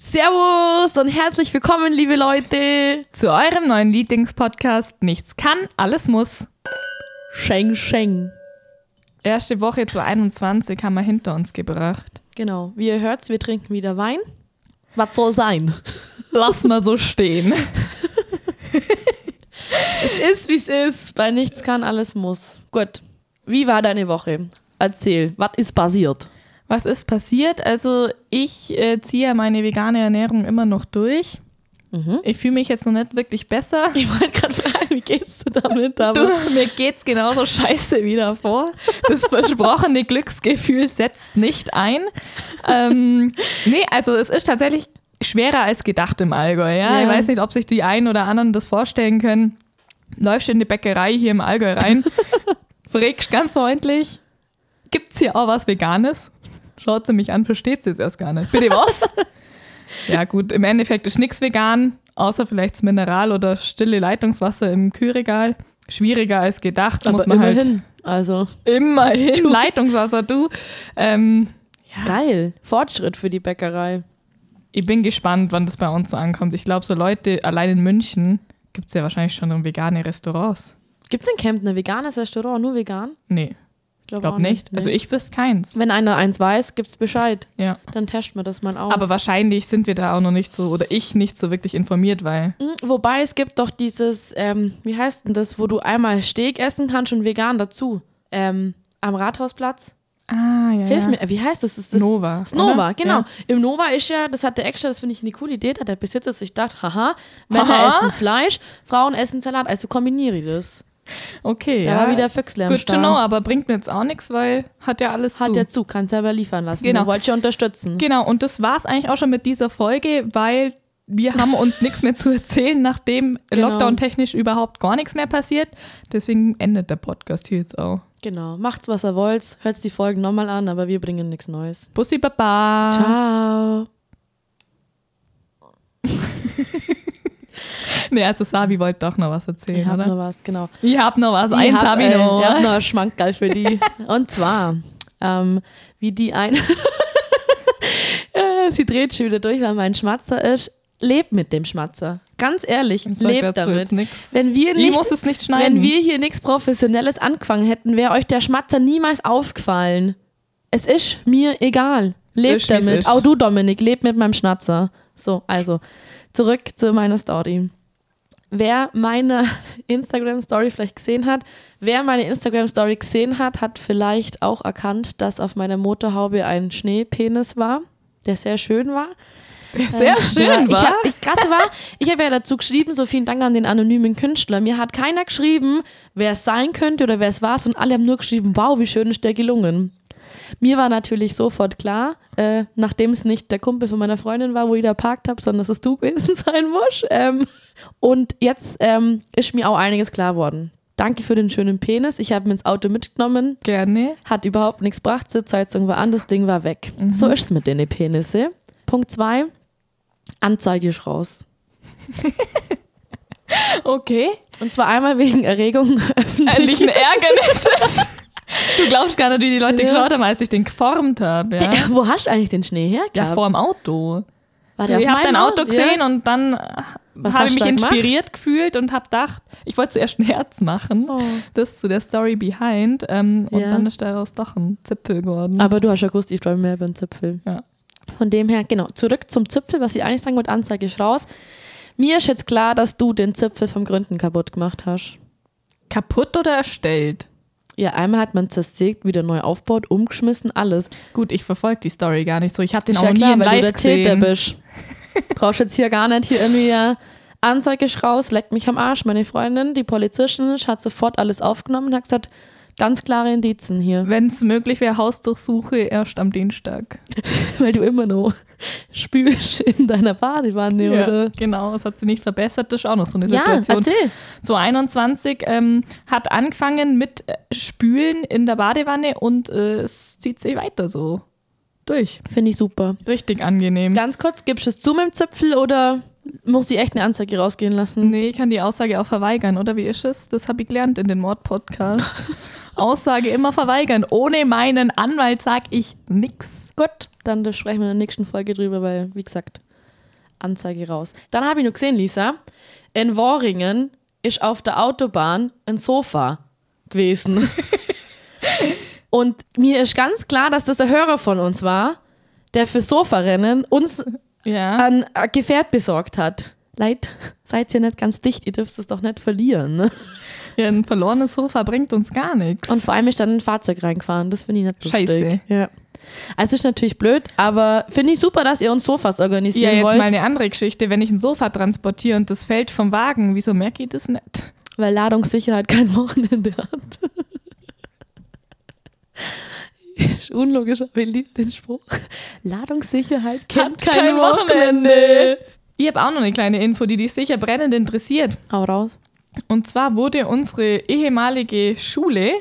Servus und herzlich willkommen, liebe Leute. Zu eurem neuen Lieblingspodcast Nichts kann, alles muss. Sheng Sheng. Erste Woche 2021 haben wir hinter uns gebracht. Genau, wie ihr hört, wir trinken wieder Wein. Was soll sein? Lass mal so stehen. Es ist, wie es ist. Bei Nichts kann, alles muss. Gut, wie war deine Woche? Erzähl, was ist passiert? Was ist passiert? Also ich äh, ziehe meine vegane Ernährung immer noch durch. Mhm. Ich fühle mich jetzt noch nicht wirklich besser. Ich wollte gerade fragen, wie geht's dir damit? Du, Aber mir geht's genauso scheiße wie davor. Das versprochene Glücksgefühl setzt nicht ein. Ähm, nee, also es ist tatsächlich schwerer als gedacht im Allgäu. Ja? Ja. Ich weiß nicht, ob sich die einen oder anderen das vorstellen können. Läufst in die Bäckerei hier im Allgäu rein, fragst ganz freundlich, gibt's hier auch was Veganes? Schaut sie mich an, versteht sie es erst gar nicht. Bitte was? ja gut, im Endeffekt ist nichts vegan, außer vielleicht das Mineral oder stille Leitungswasser im Kühlregal. Schwieriger als gedacht, aber muss man immerhin. Also, halt immerhin Leitungswasser, du. Ähm, geil. Fortschritt für die Bäckerei. ich bin gespannt, wann das bei uns so ankommt. Ich glaube, so Leute, allein in München gibt es ja wahrscheinlich schon vegane Restaurants. Gibt's in Kempten ein veganes Restaurant, nur vegan? Nee, glaube auch nicht. Nee. Also ich wüsste keins. Wenn einer eins weiß, gibt's Bescheid. Ja. Dann testen wir das mal aus. Aber wahrscheinlich sind wir da auch noch nicht so, oder ich nicht so wirklich informiert, weil Mm, Wobei es gibt doch dieses, ähm, wie heißt denn das, wo du einmal Steak essen kannst und vegan dazu. Ähm, am Rathausplatz. Ah, ja. Hilf ja. mir, wie heißt das? Ist das Nova. Das Nova, oder? genau. Ja. Im Nova ist ja, das hat der extra, das finde ich eine coole Idee, da hat der Besitzer sich gedacht, haha, Männer Haha. essen Fleisch, Frauen essen Salat, also kombiniere ich das. Okay, Da ja. war wieder Füchsle to know, aber bringt mir jetzt auch nichts, weil hat ja alles Hat zu. der Zug, kann selber liefern lassen. Genau. Genau. Wollte ich unterstützen. Genau, und das war es eigentlich auch schon mit dieser Folge, weil wir haben uns nichts mehr zu erzählen, nachdem Genau. Lockdown-technisch überhaupt gar nichts mehr passiert. Deswegen endet der Podcast hier jetzt auch. Genau. Macht's, was ihr wollt. Hört die Folgen nochmal an, aber wir bringen nichts Neues. Bussi Baba. Ciao. Nee, also Sabi wollte doch noch was erzählen, Ich hab oder? noch was, genau. ich hab noch was. Ich Eins hab, hab ich äh, noch. Ich hab noch ein Schmankerl für die. Und zwar, ähm, wie die ein. Äh, Sie dreht schon wieder durch, weil mein Schmatzer ist. Lebt mit dem Schmatzer. Ganz ehrlich, lebt damit. Wenn wir Ich nicht, muss es nicht schneiden. wenn wir hier nichts Professionelles angefangen hätten, wäre euch der Schmatzer niemals aufgefallen. Es ist mir egal. Lebt damit. Auch du, Dominik, lebt mit meinem Schnatzer. So, also, zurück zu meiner Story. Wer meine Instagram-Story vielleicht gesehen hat, wer meine Instagram-Story gesehen hat, hat vielleicht auch erkannt, dass auf meiner Motorhaube ein Schneepenis war, der sehr schön war. Sehr Äh, schön, der- war. Ich ich, krasse war, ich habe ja dazu geschrieben, so vielen Dank an den anonymen Künstler. Mir hat keiner geschrieben, wer es sein könnte oder wer es war, und alle haben nur geschrieben, wow, wie schön ist der gelungen. Mir war natürlich sofort klar, äh, nachdem es nicht der Kumpel von meiner Freundin war, wo ich da parkt habe, sondern dass es du gewesen sein muss. Ähm, und jetzt ähm, ist mir auch einiges klar worden. Danke für den schönen Penis. Ich habe ihn ins Auto mitgenommen, Gerne. hat überhaupt nichts gebracht, Sitzheizung war an, das Ding war weg. So ist es mit den Penisse. Punkt zwei, Anzeige ist raus. Okay. Und zwar einmal wegen Erregung Endlichen öffentlichen. Ärgernisses. Du glaubst gar nicht, wie die Leute Ja. geschaut haben, als ich den geformt habe. Ja? Wo hast du eigentlich den Schnee her? ja, vor dem Auto. War der ich habe dein Auto gesehen Ja. und dann habe ich mich da gemacht? inspiriert gefühlt und habe gedacht, ich wollte zuerst ein Herz machen. Oh. Das zu der Story behind. Ähm, Und dann ist daraus doch ein Zipfel geworden. Aber du hast ja gewusst, ich mich mehr über den Zipfel. Ja. Von dem her, genau, zurück zum Zipfel, was ich eigentlich sagen wollte, Anzeige ist raus. Mir ist jetzt klar, dass du den Zipfel vom Gründen kaputt gemacht hast. Kaputt oder erstellt? Ja, einmal hat man zersägt, wieder neu aufgebaut, umgeschmissen, alles. Gut, ich verfolge die Story gar nicht so. Ich habe den Ist auch ja nie klar, in weil du live der Täter gesehen. bist. Brauchst jetzt hier gar nicht hier irgendwie äh, Anzeige raus, leckt mich am Arsch. Meine Freundin, die Polizistin, ist, hat sofort alles aufgenommen und hat gesagt, ganz klare Indizen hier. Wenn es möglich wäre, Hausdurchsuche erst am Dienstag. Weil du immer noch spülst in deiner Badewanne, oder? genau, es hat sie nicht verbessert. Das ist auch noch so eine Ja, Situation. erzähl. so 21 ähm, hat angefangen mit äh, Spülen in der Badewanne und äh, es zieht sich weiter so durch. Finde ich super. Richtig angenehm. Ganz kurz, gibst du es zu mit dem Zipfel oder muss ich echt eine Anzeige rausgehen lassen? Nee, ich kann die Aussage auch verweigern, oder wie ist es? Das habe ich gelernt in den Mord-Podcasts. Aussage immer verweigern. Ohne meinen Anwalt sag ich nix. Gut, dann da sprechen wir in der nächsten Folge drüber, weil, wie gesagt, Anzeige raus. Dann habe ich nur gesehen, Lisa, in Worringen ist auf der Autobahn ein Sofa gewesen. Und mir ist ganz klar, dass das ein Hörer von uns war, der für Sofarennen uns Ja. ein Gefährt besorgt hat. Leid, seid ihr nicht ganz dicht, ihr dürft es doch nicht verlieren. Ne? ja. Ein verlorenes Sofa bringt uns gar nichts. Und vor allem ist dann ein Fahrzeug reingefahren, das finde ich nicht lustig. Scheiße. Ja. Also ist natürlich blöd, aber finde ich super, dass ihr uns Sofas ja, organisieren jetzt wollt, mal eine andere Geschichte. Wenn ich ein Sofa transportiere und das fällt vom Wagen, wieso merke ich das nicht? weil Ladungssicherheit kein Wochenende hat. ist unlogisch, aber ich liebe den Spruch. Ladungssicherheit kennt Hat kein, Wochenende. Ich habe auch noch eine kleine Info, die dich sicher brennend interessiert. Hau raus. Und zwar wurde unsere ehemalige Schule,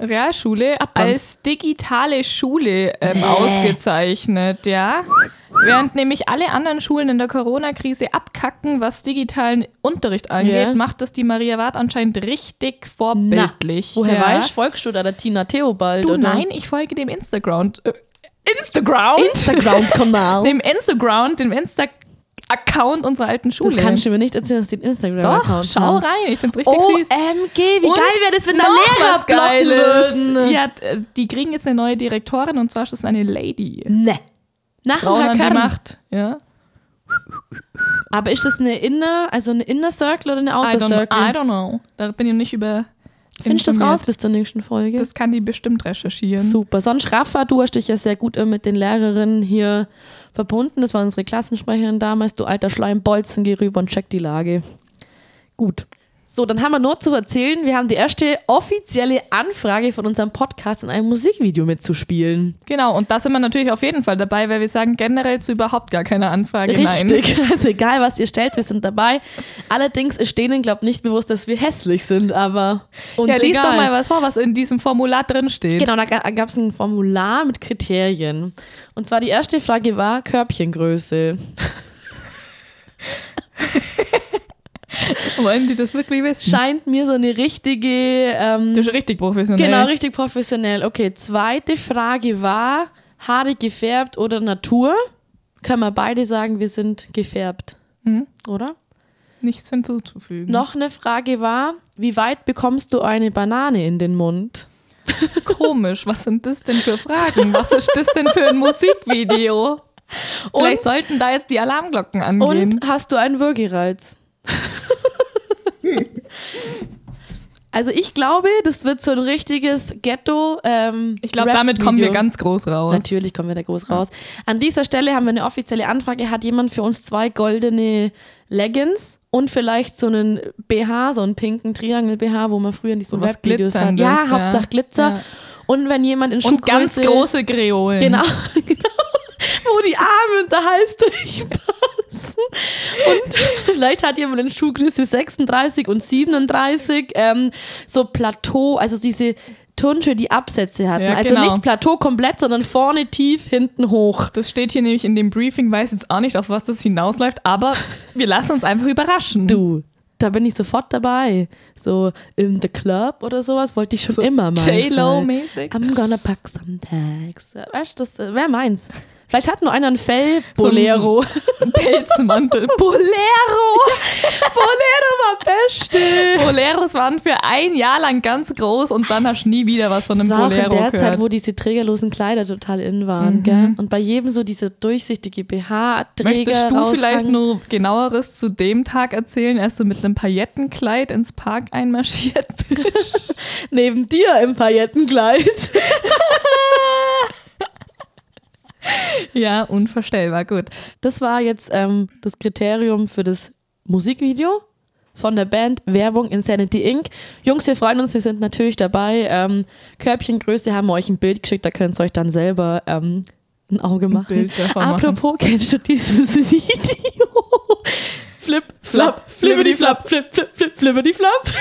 Realschule, Abbrand. als digitale Schule ähm, ausgezeichnet, ja. Während nämlich alle anderen Schulen in der Corona-Krise abkacken, was digitalen Unterricht angeht, Ja. macht das die Maria Ward anscheinend richtig vorbildlich. Woher ja. weißt du, folgst du da der Tina Theobald? Du, oder? nein, ich folge dem Instagram. Äh, Instagram? Instagram-Kanal. dem Instagram, dem Insta-Account unserer alten Schule. Das kannst du mir nicht erzählen, dass die einen Doch, Instagram-Account schau haben. rein, ich find's richtig süß. OMG, wie Und geil wäre das, wenn da Lehrer blocken würden. Ja, d- die kriegen jetzt eine neue Direktorin und zwar ist das eine Lady. Ne. Nach Frauen an. Macht. Ja. Aber ist das eine Inner, also eine Inner Circle oder eine Outer Circle? I don't know. Da bin ich nicht über. Findest du das raus bis zur nächsten Folge? Das kann die bestimmt recherchieren. Super. Sonst Rafa, du hast dich ja sehr gut äh, mit den Lehrerinnen hier verbunden. Das war unsere Klassensprecherin damals. Du alter Schleimbolzen, geh rüber und check die Lage. Gut. So, dann haben wir nur zu erzählen, wir haben die erste offizielle Anfrage von unserem Podcast in einem Musikvideo mitzuspielen. Genau, und da sind wir natürlich auf jeden Fall dabei, weil wir sagen generell zu überhaupt gar keiner Anfrage nein. Richtig. Also egal, was ihr stellt, wir sind dabei. Allerdings ist denen, glaube ich, nicht bewusst, dass wir hässlich sind, aber uns Ja, lies egal. doch mal was vor, was in diesem Formular drin steht. Genau, da gab es ein Formular mit Kriterien. Und zwar die erste Frage war Körbchengröße. Wollen die das wirklich wissen? Scheint mir so eine richtige. Ähm, Das ist richtig professionell. genau, richtig professionell. Okay, zweite Frage war Haare gefärbt oder Natur. Können wir beide sagen, wir sind gefärbt, Hm? oder? Nichts hinzuzufügen. Noch eine Frage war, wie weit bekommst du eine Banane in den Mund? Komisch, was sind das denn für Fragen? Was ist das denn für ein Musikvideo? Vielleicht sollten da jetzt die Alarmglocken angehen. Und hast du einen Würgereiz? also ich glaube, das wird so ein richtiges Ghetto. Ähm, ich glaube, damit kommen wir ganz groß raus. Natürlich kommen wir da groß raus. An dieser Stelle haben wir eine offizielle Anfrage. Hat jemand für uns zwei goldene Leggings und vielleicht so einen BH, so einen pinken Triangel-BH, wo man früher nicht so So was Rap-Videos hat. Ja, ja. Hauptsache Glitzer. Ja. Und wenn jemand in Und ganz Schuhgröße... große Kreolen. Genau, genau. Wo die Arme und der Hals durchpassen. Und vielleicht hat jemand in Schuhgröße 36 und 37 ähm, so Plateau, also diese Turnschuhe, die Absätze hatten. Ja, also genau. nicht Plateau komplett, sondern vorne tief, hinten hoch. Das steht hier nämlich in dem Briefing, weiß jetzt auch nicht, auf was das hinausläuft, aber wir lassen uns einfach überraschen. Du, da bin ich sofort dabei. So in the club oder sowas wollte ich schon immer mal. J-Lo-mäßig. I'm gonna pack some tags. Weißt du, das wäre meins. Vielleicht hat nur einer ein Fell-Bolero. Pelzmantel. Bolero! Bolero war beste. Boleros waren für ein Jahr lang ganz groß und dann hast du nie wieder was von Das einem war auch Bolero in der gehört. Zeit, wo diese trägerlosen Kleider total in waren, Mhm. gell? Und bei jedem so diese durchsichtige BH-Träger Möchtest du vielleicht raushang. nur genaueres zu dem Tag erzählen, als du mit einem Paillettenkleid ins Park einmarschiert bist? neben dir im Paillettenkleid? ja, unvorstellbar, gut. Das war jetzt ähm, das Kriterium für das Musikvideo von der Band Werbung Insanity Inc. Jungs, wir freuen uns, wir sind natürlich dabei. Ähm, Körbchengröße haben wir euch ein Bild geschickt, da könnt ihr euch dann selber ähm, ein Auge machen. Davon Apropos, kennst du dieses Video? Flip, flap, flippity flap, flip, flip, flip, flippity flap.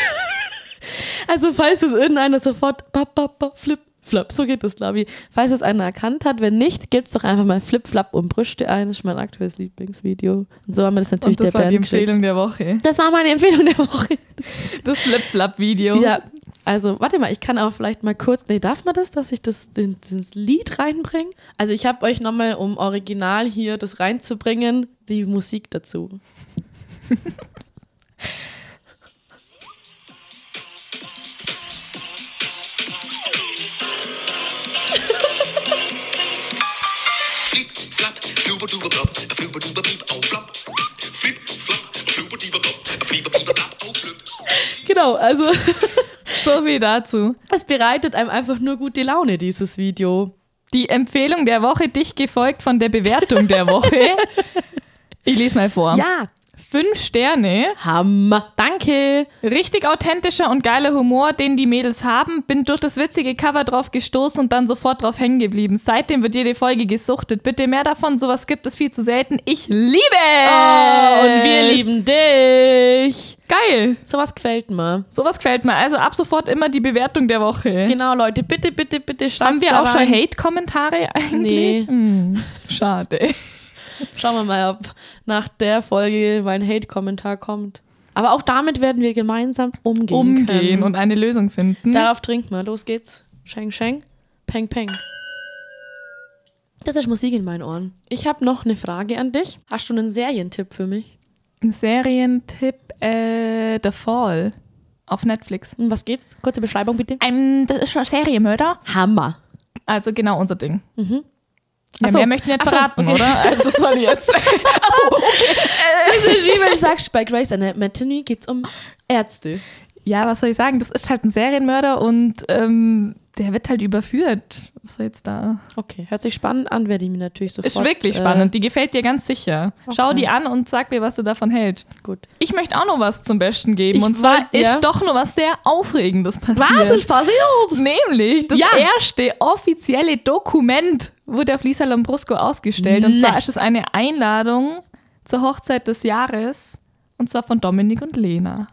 Also falls es irgendeiner sofort bap, bap, bap, flip, Flap, so geht das, glaube ich. Falls es einer erkannt hat, wenn nicht, gibt's doch einfach mal Flip, Flap und Brüste ein. Das ist mein aktuelles Lieblingsvideo. Und so haben wir das natürlich Und das der war die Band geschickt. Empfehlung der Woche. Das war meine Empfehlung der Woche. Das Flip-Flap-Video. Ja, also warte mal, ich kann auch vielleicht mal kurz, nee, darf man das, dass ich das den, das Lied reinbringe? Also ich habe euch nochmal, um original hier das reinzubringen, die Musik dazu. Genau, also So viel dazu. es bereitet einem einfach nur gute Laune, dieses Video. Die Empfehlung der Woche, dich gefolgt von der Bewertung der Woche. Ich lese mal vor. Ja, Fünf Sterne. Hammer, danke. Richtig authentischer und geiler Humor, den die Mädels haben. Bin durch das witzige Cover drauf gestoßen und dann sofort drauf hängen geblieben. Seitdem wird jede Folge gesuchtet. Bitte mehr davon, sowas gibt es viel zu selten. Ich liebe es! Oh, und wir lieben dich. Geil. Sowas gefällt mir. Sowas gefällt mir. Also ab sofort immer die Bewertung der Woche. Genau, Leute, bitte, bitte, bitte schreibt Haben wir auch schon Hate-Kommentare eigentlich? Nee. Hm, schade. Schauen wir mal, ob nach der Folge mein Hate-Kommentar kommt. Aber auch damit werden wir gemeinsam umgehen, Umgehen können. und eine Lösung finden. Darauf trinken wir. Los geht's. Sheng, Sheng. Peng, Peng. Das ist Musik in meinen Ohren. Ich habe noch eine Frage an dich. Hast du einen Serientipp für mich? Ein Serientipp, äh, The Fall auf Netflix. Um was geht's? Kurze Beschreibung bitte. Ähm, das ist schon Serienmörder. Hammer. Also genau unser Ding. Ja, Ach so. mehr möchte ich nicht verraten, okay. oder? Also das soll jetzt. Das ist wie wenn du sagst, bei Grey's Anatomy geht's um Ärzte. Ja, was soll ich sagen? Das ist halt ein Serienmörder und ähm, der wird halt überführt. Was soll jetzt da? Okay, hört sich spannend an, werde ich mir natürlich sofort. Ist wirklich äh, spannend. Die gefällt dir ganz sicher. Schau Okay. die an und sag mir, was du davon hältst. Gut. Ich möchte auch noch was zum Besten geben. Ich und zwar wollt- ja. ist doch noch was sehr Aufregendes passiert. Was ist passiert? Nämlich das Ja. erste offizielle Dokument wurde auf Lisa Lambrusco ausgestellt. Und Nee. zwar ist es eine Einladung zur Hochzeit des Jahres. Und zwar von Dominik und Lena.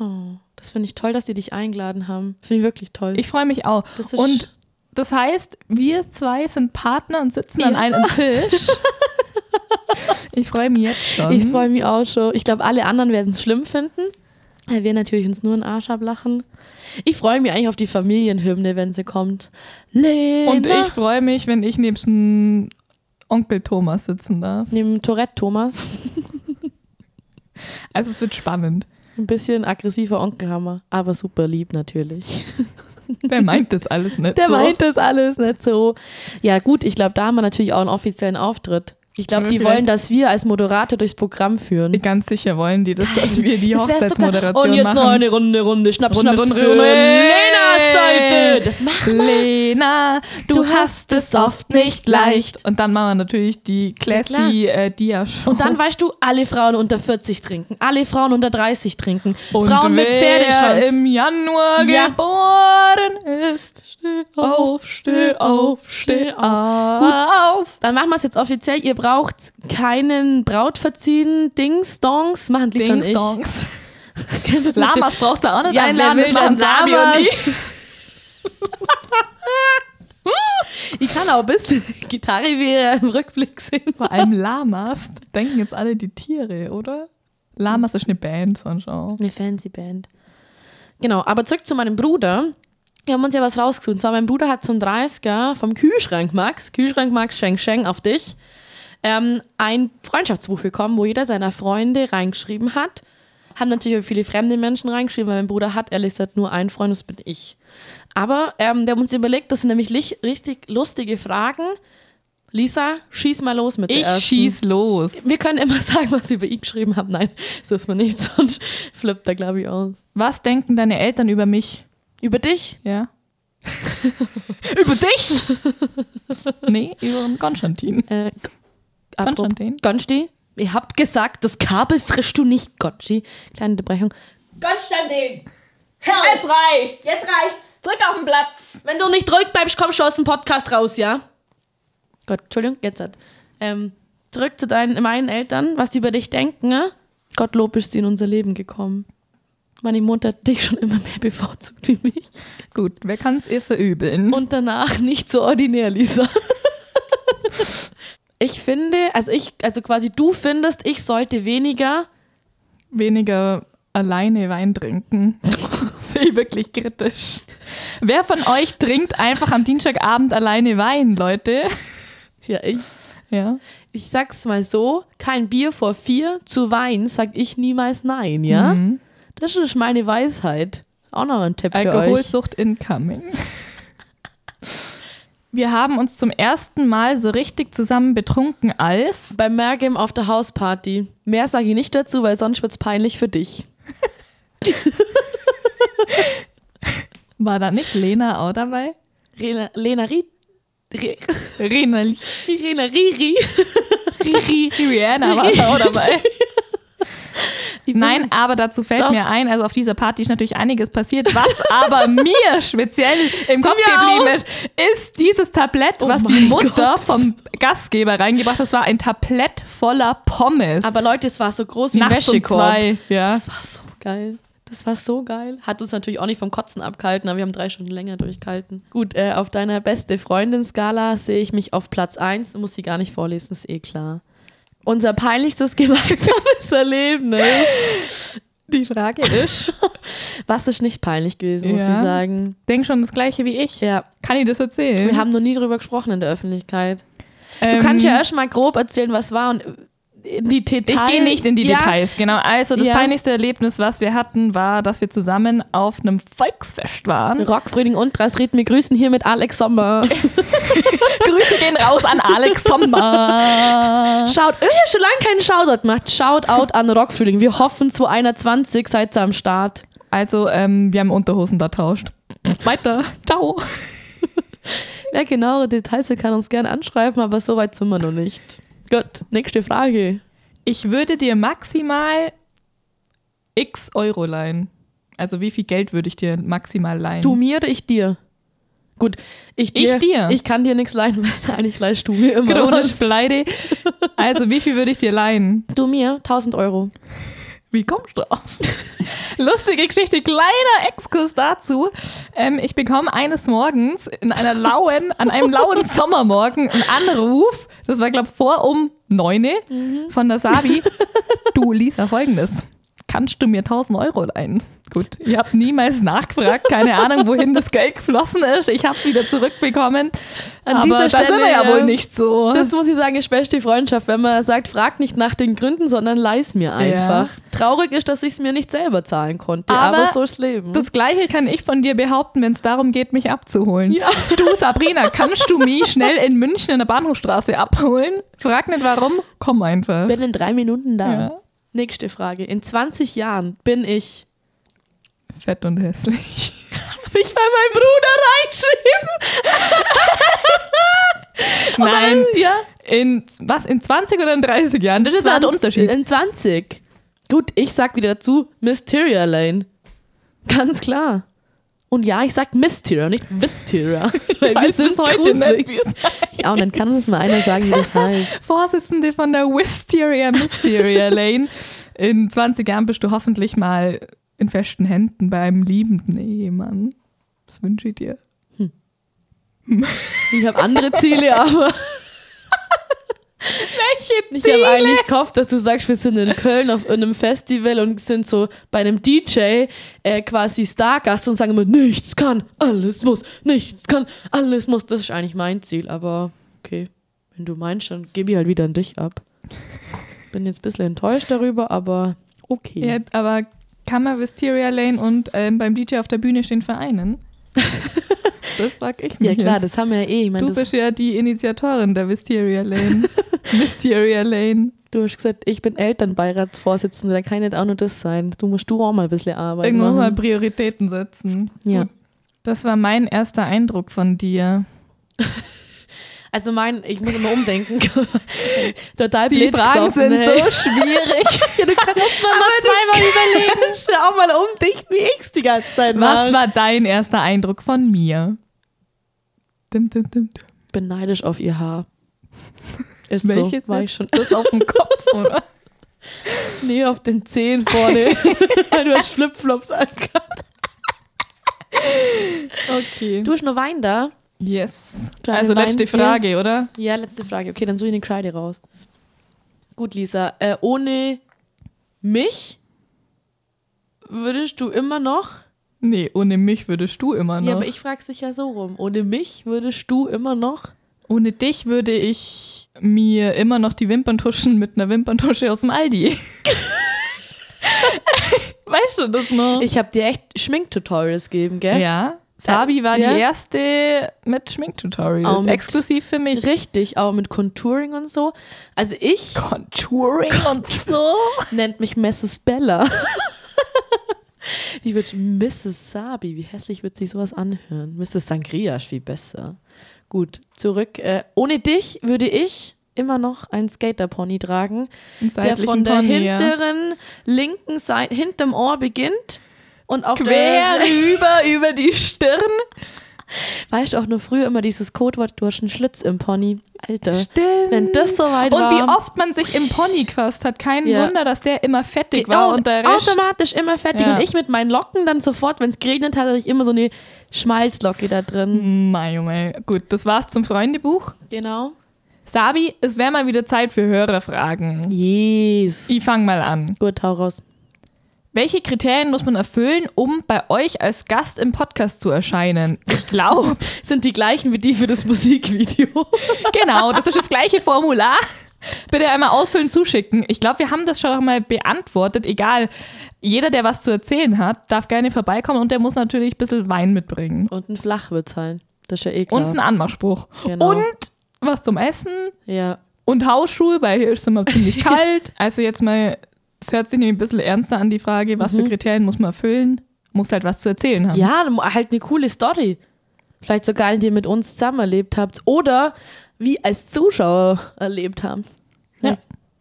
Oh, das finde ich toll, dass die dich eingeladen haben. Finde ich wirklich toll. Ich freue mich auch. Das ist- und das heißt, wir zwei sind Partner und sitzen an Ja. einem Tisch. ich freue mich jetzt schon. Ich freue mich auch schon. Ich glaube, alle anderen werden es schlimm finden. Weil wir natürlich uns nur einen Arsch ablachen. Ich freue mich eigentlich auf die Familienhymne, wenn sie kommt. Lena. und ich freue mich, wenn ich neben Onkel Thomas sitzen darf. Neben Tourette Thomas. Also es wird spannend. Ein bisschen aggressiver Onkelhammer. Aber super lieb natürlich. Der meint das alles nicht Der so. meint das alles nicht so. Ja, gut, ich glaube, da haben wir natürlich auch einen offiziellen Auftritt. Ich glaube, die wollen, dass wir als Moderator durchs Programm führen. Ganz sicher wollen die das, dass wir die Das Hochzeitsmoderation sogar- Und jetzt machen. noch eine Runde, Runde, Schnaps, Runde, Schnaps Runde, für Runde. Seite. Das machen Lena, du hast es oft nicht leicht. Und dann machen wir natürlich die classy äh, Dia-Show. Und dann weißt du, alle Frauen unter 40 trinken, alle Frauen unter 30 trinken, Und Frauen mit wer Pferdeschwanz. im Januar Ja. geboren ist, steh auf, steh auf, steh auf. Dann machen wir es jetzt offiziell. Ihr braucht keinen Brautverziehen, Dings, Dongs, machen Lisa und Dings, ich. Dongs. Lamas braucht da auch nicht Ja, einladen, das machen Sabi und ich. Ich kann auch ein bisschen Gitarre wie im Rückblick sehen. Vor allem Lamas, denken jetzt alle die Tiere, oder? Lamas ist eine Band, sonst auch. Eine fancy Band. Genau, aber zurück zu meinem Bruder. Wir haben uns ja was rausgesucht. Und zwar, mein Bruder hat zum 30er vom Kühlschrank Max, Kühlschrank Max, Schenk Schenk auf dich, ähm, ein Freundschaftsbuch bekommen, wo jeder seiner Freunde reingeschrieben hat. Haben natürlich auch viele fremde Menschen reingeschrieben, weil mein Bruder hat ehrlich gesagt nur einen Freund, das bin ich. Aber ähm, wir haben uns überlegt, das sind nämlich lich- richtig lustige Fragen. Lisa, schieß mal los mit der Ich schieß los. Wir können immer sagen, was sie über ihn geschrieben haben. Nein, das dürfen wir nicht, sonst flippt er, glaube ich, aus. Was denken deine Eltern über mich? Über dich? Ja. über dich? nee, über Konstantin. Äh, Konstantin? Gonsti, ihr habt gesagt, das Kabel frischst du nicht, Gonsti. Kleine Unterbrechung. Konstantin! Jetzt reicht. Jetzt reicht's! Drück auf den Platz. Wenn du nicht ruhig bleibst, kommst du aus dem Podcast raus, ja? Gott, Entschuldigung, jetzt hat. Ähm, zurück zu deinen, meinen Eltern, was die über dich denken, ne? Gottlob ist sie in unser Leben gekommen. Meine Mutter hat dich schon immer mehr bevorzugt wie mich. Gut, wer kann es ihr verübeln? Und danach nicht so ordinär, Lisa. Ich finde, also ich, also quasi du findest, ich sollte weniger. weniger alleine Wein trinken. Sehe ich wirklich kritisch. Wer von euch trinkt einfach am Dienstagabend alleine Wein, Leute? Ja, ich. Ja. Ich sag's mal so: kein Bier vor vier zu Wein, sag ich niemals nein, ja? Mhm. Das ist meine Weisheit. Auch noch ein Tipp für euch. Alkoholsucht incoming. Wir haben uns zum ersten Mal so richtig zusammen betrunken als Beim Mergem auf der Hausparty. Mehr sage ich nicht dazu, weil sonst wird's peinlich für dich. war da nicht Lena auch dabei? Rena, Lena Ri, Re, Rena Rena Riri. Riri, Rihanna war da auch dabei. Nein, aber dazu fällt Doch. mir ein, also auf dieser Party ist natürlich einiges passiert, was aber mir speziell im Kopf Mir geblieben ist, ist dieses Tablett, was die Mutter Gott. vom Gastgeber reingebracht hat. Das war ein Tablett voller Pommes. Aber Leute, es war so groß wie nachts um zwei, ja. Das war so geil. Das war so geil. Hat uns natürlich auch nicht vom Kotzen abgehalten, aber wir haben drei Stunden länger durchgehalten. Gut, äh, auf deiner beste Freundin-Skala sehe ich mich auf Platz 1. Muss sie gar nicht vorlesen, ist eh klar. Unser peinlichstes gemeinsames Erlebnis. Die Frage ist, Was ist nicht peinlich gewesen, muss Ja. ich sagen. denk schon das gleiche wie ich. Ja, Kann ich das erzählen? wir haben noch nie drüber gesprochen in der Öffentlichkeit. Du Ähm, kannst ja erst mal grob erzählen, was war und in die Details. Ich gehe nicht in die ja, Details, genau. Also das Ja. peinlichste Erlebnis, was wir hatten, war, dass wir zusammen auf einem Volksfest waren. Rock, Frühling und Reden. Wir grüßen hier mit Alex Sommer. Grüße gehen raus an Alex Sommer. Schaut, ich habe schon lange keinen Shoutout gemacht. Shoutout an Rockfrühling. Wir hoffen, 2021 seid ihr am Start. Also, ähm, wir haben Unterhosen da tauscht. Weiter. Ciao. Wer genauere Details will, kann uns gerne anschreiben, aber so weit sind wir noch nicht. Gut, nächste Frage. Ich würde dir maximal x Euro leihen. Also wie viel Geld würde ich dir maximal leihen? Du mir oder ich dir? Gut, ich dir. Ich dir. Ich kann dir nichts leihen, weil eigentlich leihst du mir immer Chronisch was. Also wie viel würde ich dir leihen? Du mir 1000 Euro. Wie kommst du drauf? Lustige Geschichte, kleiner Exkurs dazu. Ähm, ich bekomme eines Morgens in einer lauen, an einem lauen Sommermorgen einen Anruf, das war glaube vor um neun von der Sabi. Du, Lisa, folgendes. Kannst du mir 1000 Euro leihen? Gut, ich habe niemals nachgefragt, keine Ahnung, wohin das Geld geflossen ist. Ich habe es wieder zurückbekommen. An aber dieser da sind Stelle, wir ja ja. wohl nicht so. Das muss ich sagen, ist beste Freundschaft, wenn man sagt, frag nicht nach den Gründen, sondern leih's mir einfach. Traurig ist, dass ich es mir nicht selber zahlen konnte, aber, Aber so ist Leben. Das gleiche kann ich von dir behaupten, wenn es darum geht, mich abzuholen. Ja. Du, Sabrina, kannst du mich schnell in München in der Bahnhofstraße abholen? Frag nicht warum, komm einfach. bin in drei Minuten da. Ja. Nächste Frage. In 20 Jahren bin ich. Fett und hässlich. Hab ich bei meinem Bruder reingeschrieben? Nein, Ja. in was? In 20 oder in 30 Jahren? Das ist halt der Unterschied. In 20. Gut, ich sag wieder dazu Mysteria Lane. Ganz klar. Und ja, ich sag Mysteria, nicht Wisteria. Weil wir weiß sind heute nicht, wie es heißt. Ich auch nicht. Kann uns mal einer sagen, wie das heißt? Vorsitzende von der Wisteria Mysteria Lane. In 20 Jahren bist du hoffentlich mal in festen Händen beim liebenden Ehemann. Das wünsche ich dir. Ich habe andere Ziele, aber Welche ich habe eigentlich gehofft, dass du sagst, wir sind in Köln auf einem Festival und sind so bei einem DJ äh, quasi Stargast und sagen immer, nichts kann, alles muss, nichts kann, alles muss. Das ist eigentlich mein Ziel, aber okay, wenn du meinst, dann gebe ich halt wieder an dich ab. Bin jetzt ein bisschen enttäuscht darüber, aber okay. Ja, aber kann man Wisteria Lane und ähm, beim DJ auf der Bühne stehen vereinen? Das frag ich mich Ja klar, jetzt. das haben wir ja eh. Ich mein, Du bist ja die Initiatorin der Wisteria Lane. Wisteria Lane. du hast gesagt, ich bin Elternbeiratsvorsitzende, da kann nicht auch nur das sein. Du musst du auch mal ein bisschen arbeiten. Irgendwo mal. Prioritäten setzen. Ja. Gut. Das war mein erster Eindruck von dir. Also mein, ich muss immer umdenken. Total Die Fragen gesoffen, sind hey. so schwierig. ja, du kannst mal, mal zweimal überlegen. Du ja auch mal umdichten, wie ich's die ganze Zeit Was mache. war dein erster Eindruck von mir? Dum, dum, dum, bin neidisch auf ihr Haar. Ist Welches so, war ich schon. Das auf dem Kopf, oder? Nee, auf den Zehen vorne. du hast Flipflops angehabt. Okay. Du hast noch Wein da? Yes. Kleine also letzte Wein- Frage, oder? Ja, letzte Frage. Okay, dann suche ich eine Gescheide raus. Gut, Lisa. Äh, ohne mich würdest du immer noch. Nee, ohne mich würdest du immer noch. Ja, aber ich frag's dich ja so rum. Ohne mich würdest du immer noch. ohne dich würde ich mir immer noch die Wimpern tuschen mit einer Wimperntusche aus dem Aldi. weißt du das noch? Ich habe dir echt Schminktutorials gegeben, gell? ja. Sabi war ja. die erste mit Schminktutorials. Mit- exklusiv für mich. Richtig, auch mit Contouring und so. Also ich Contouring und so. nennt mich Mrs. Bella. Wie wird Mrs. Sabi? Wie hässlich wird sich sowas anhören? Mrs. Sangria ist viel besser. Gut, zurück. Äh, ohne dich würde ich immer noch einen Skaterpony tragen, Einen der von der Pony, ja. hinteren linken Seite, hinterm Ohr beginnt und auf Quer der rüber über die Stirn. Weißt du auch nur früher immer dieses Codewort, du hast einen Schlitz im Pony. Alter, Stimmt. wenn das so weit Und war. wie oft man sich im Pony gefasst hat. Kein Ja. Wunder, dass der immer fettig Genau, war und der Rest. automatisch immer fertig. Ja. Und ich mit meinen Locken dann sofort, wenn es geregnet hat, hatte ich immer so eine Schmalzlocke da drin. Mein Junge. Gut, das war's zum Freundebuch. Genau. Sabi, es wäre mal wieder Zeit für Hörerfragen. Yes. Ich fange mal an. Gut, hau raus. Welche Kriterien muss man erfüllen, um bei euch als Gast im Podcast zu erscheinen? Ich glaube, Sind die gleichen wie die für das Musikvideo. genau, das ist das gleiche Formular. Bitte einmal ausfüllen, zuschicken. Ich glaube, wir haben das schon mal beantwortet. Egal, jeder, der was zu erzählen hat, darf gerne vorbeikommen und der muss natürlich ein bisschen Wein mitbringen. Und ein Flachwürzeln. Das ist ja eh Und klar. einen Anmachspruch. Genau. Und was zum Essen ja. und Hausschuhe, weil hier ist es immer ziemlich kalt. Also jetzt mal, es hört sich nämlich ein bisschen ernster an die Frage, was für Kriterien muss man erfüllen? Muss halt was zu erzählen haben. Ja, halt eine coole Story. Vielleicht sogar, die ihr mit uns zusammen erlebt habt. Oder wie als Zuschauer erlebt habt. Ja.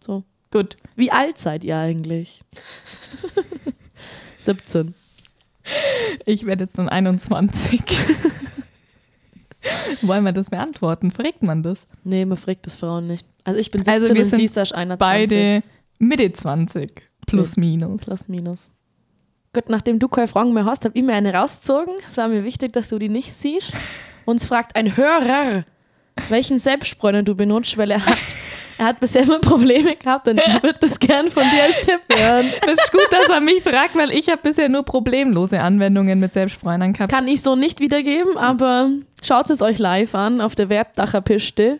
So. Gut. Wie alt seid ihr eigentlich? 17. Ich werde jetzt dann 21. Wollen wir das beantworten? Fragt man das? Nee, man fragt das Frauen nicht. Also ich bin 17 Also wir und sind Lisa ist 21. Beide Mitte 20. Plus, minus. Plus, minus. Gut, nachdem du keine Fragen mehr hast, habe ich mir eine rausgezogen. Es war mir wichtig, dass du die nicht siehst. Uns fragt ein Hörer, welchen Selbstbräuner du benutzt, weil er hat, er hat bisher immer Probleme gehabt und er wird das gern von dir als Tipp hören. Das ist gut, dass er mich fragt, weil ich habe bisher nur problemlose Anwendungen mit Selbstbräunern gehabt. Kann ich so nicht wiedergeben, aber schaut es euch live an auf der Wertdacher Piste.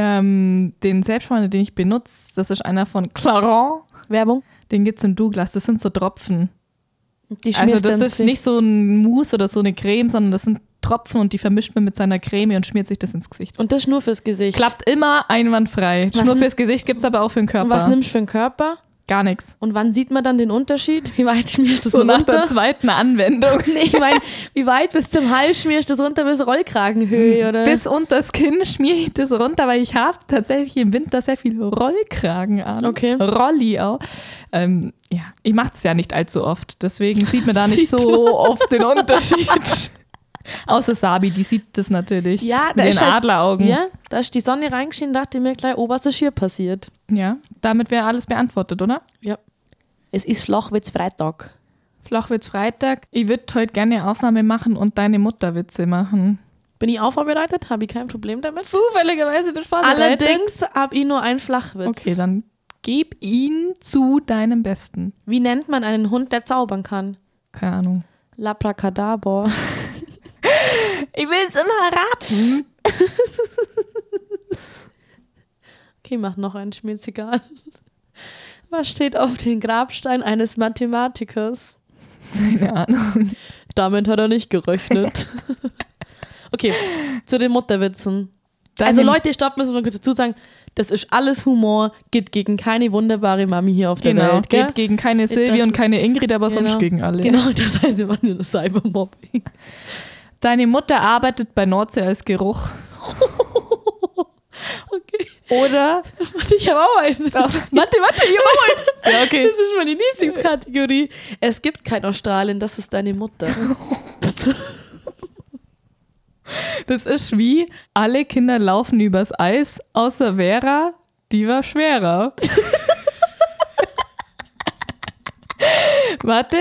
Ähm, den Selbstbräuner, den ich benutze, das ist einer von Clarent. Werbung. Den gibt's in Douglas. Das sind so Tropfen. Die Also das ist nicht so ein Mousse oder so eine Creme, sondern das sind Tropfen und die vermischt man mit seiner Creme und schmiert sich das ins Gesicht. Und das nur fürs Gesicht. Klappt immer einwandfrei. Was Nur fürs Gesicht gibt's aber auch für den Körper. Und was nimmst du für einen Körper? Gar nichts. Und wann sieht man dann den Unterschied? Wie weit schmierst du das So nach runter? der zweiten Anwendung. Ich meine, wie weit bis zum Hals schmierst du das runter bis Rollkragenhöhe, oder? Bis unter das Kinn schmiere ich das runter, weil ich habe tatsächlich im Winter sehr viel Rollkragen an. Okay. Rolli auch. Ähm, ja, ich mache es ja nicht allzu oft. Deswegen sieht man da nicht so oft den Unterschied. Außer Sabi, die sieht das natürlich. Ja, mit da den ist halt- Adleraugen. ja, da ist die Sonne reingeschienen, dachte ich mir gleich, oh, was ist hier passiert? ja, damit wäre alles beantwortet, oder? Ja. Es ist Flachwitz Freitag. Flachwitz Freitag. Ich würde heute gerne eine Ausnahme machen und deine Mutterwitze machen. Bin ich auch vorbereitet? Habe ich kein Problem damit? Zufälligerweise bist du vorbereitet. Allerdings habe ich nur einen Flachwitz. Okay, dann gib ihn zu deinem Besten. Wie nennt man einen Hund, der zaubern kann? Keine Ahnung. Labracadabra. Ich will es immer raten. Okay, mach noch einen, egal. Was steht auf dem Grabstein eines Mathematikers? Keine Ahnung. Damit hat er nicht gerechnet. okay, zu den Mutterwitzen. Deine- Also Leute, stopp, müssen wir kurz dazu sagen, das ist alles Humor, geht gegen keine wunderbare Mami hier auf der Genau, Welt. Gell? geht gegen keine Silvia und keine Ingrid, aber Genau. sonst gegen alle. Genau, das heißt immer nur Cybermobbing. Deine Mutter arbeitet bei Nordsee als Geruch. Oder? Warte, ich habe auch einen. warte, warte, jawohl. Ja, okay. Das ist meine Lieblingskategorie. Es gibt kein Australien, das ist deine Mutter. Das ist wie, alle Kinder laufen übers Eis, außer Vera, die war schwerer. Warte,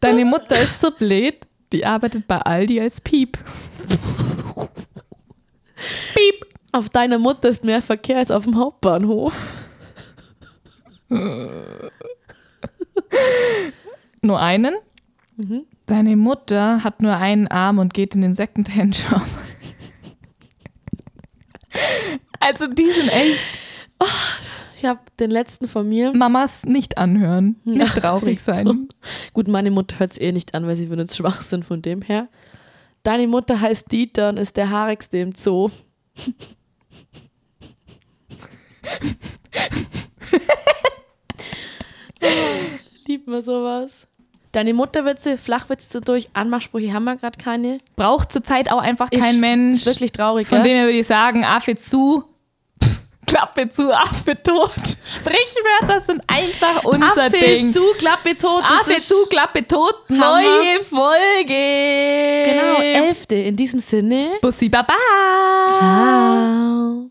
deine Mutter ist so blöd, die arbeitet bei Aldi als Piep. Piep. Auf deiner Mutter ist mehr Verkehr als auf dem Hauptbahnhof. Nur einen? Deine Mutter hat nur einen Arm und geht in den Secondhand-Shop. Also die sind echt Ich habe den letzten von mir. Mamas nicht anhören, nicht traurig sein. So. Gut, meine Mutter hört es eh nicht an, weil sie würden schwach sind von dem her. Deine Mutter heißt Dieter und ist der haarigste im Zoo. Liebt man sowas. Deine Mutterwitze, Flachwitze durch, Anmachsprüche haben wir gerade keine. Braucht zurzeit auch einfach kein Ist Mensch. Wirklich traurig, Von gell? dem her würde ich sagen, Affe zu, Klappe zu, Affe tot. Sprichwörter sind einfach unser Affe Ding. zu, Klappe tot. Affe zu, Klappe tot, Hammer. neue Folge. Genau, elfte. In diesem Sinne. Bussi Baba. Ciao.